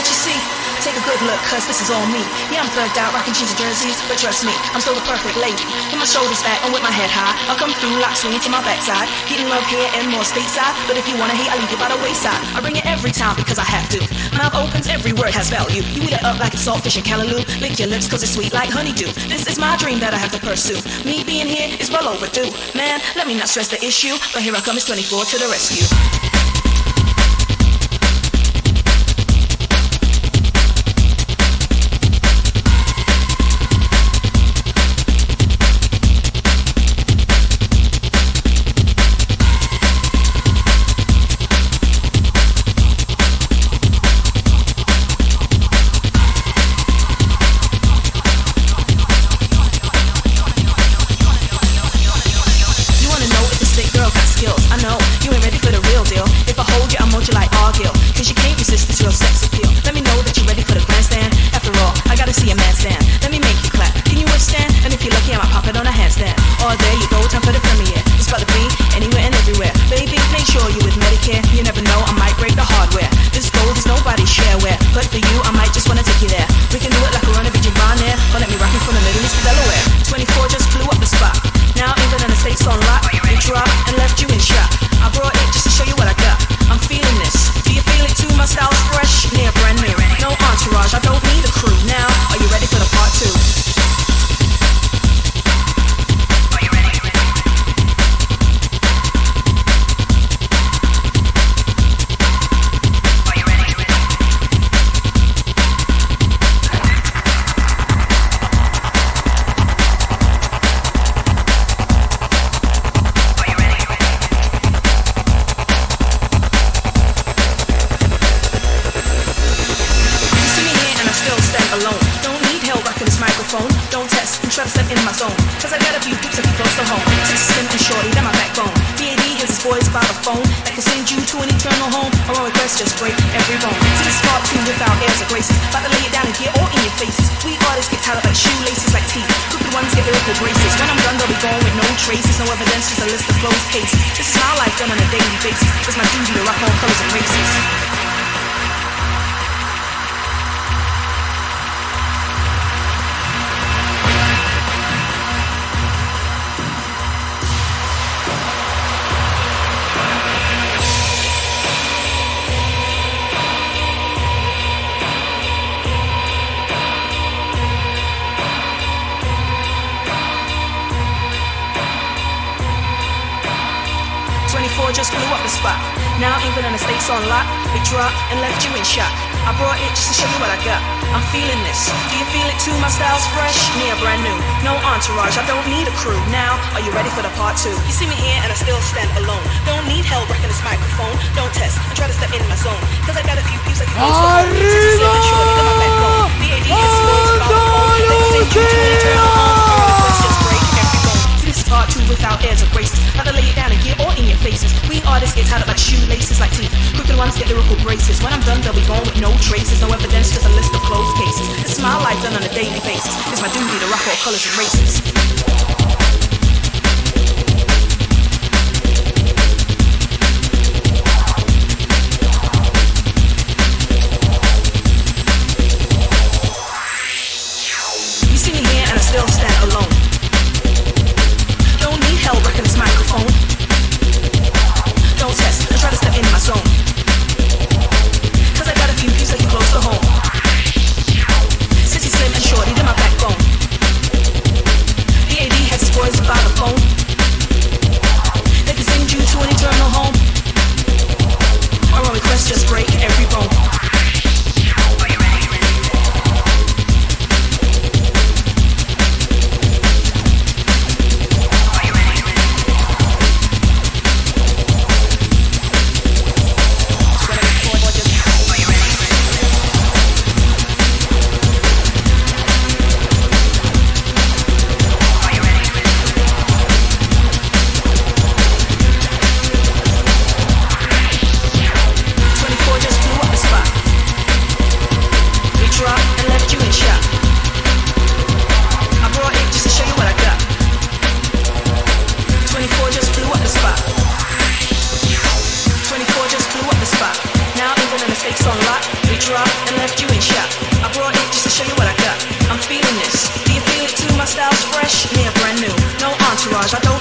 what you see. Take a good look, cause this is all me. Yeah, I'm thugged out, rocking jeans and jerseys, but trust me, I'm still the perfect lady. With my shoulders back and with my head high, I'll come through, like swinging to my backside. Getting love here and more stateside, but if you wanna hate, I leave you by the wayside. I bring it every time because I have to. Mouth opens, every word has value. You eat it up like a saltfish and callaloo. Lick your lips cause it's sweet like honeydew. This is my dream that I have to pursue. Me being here is well overdue. Man, let me not stress the issue, but here I come, it's 24 to the rescue. ones get lyrical braces. When I'm done, they'll be gone with no traces, no evidence, just a list of closed cases. It's my life done on a daily basis. It's my duty to rock all colors and races. Baixa tão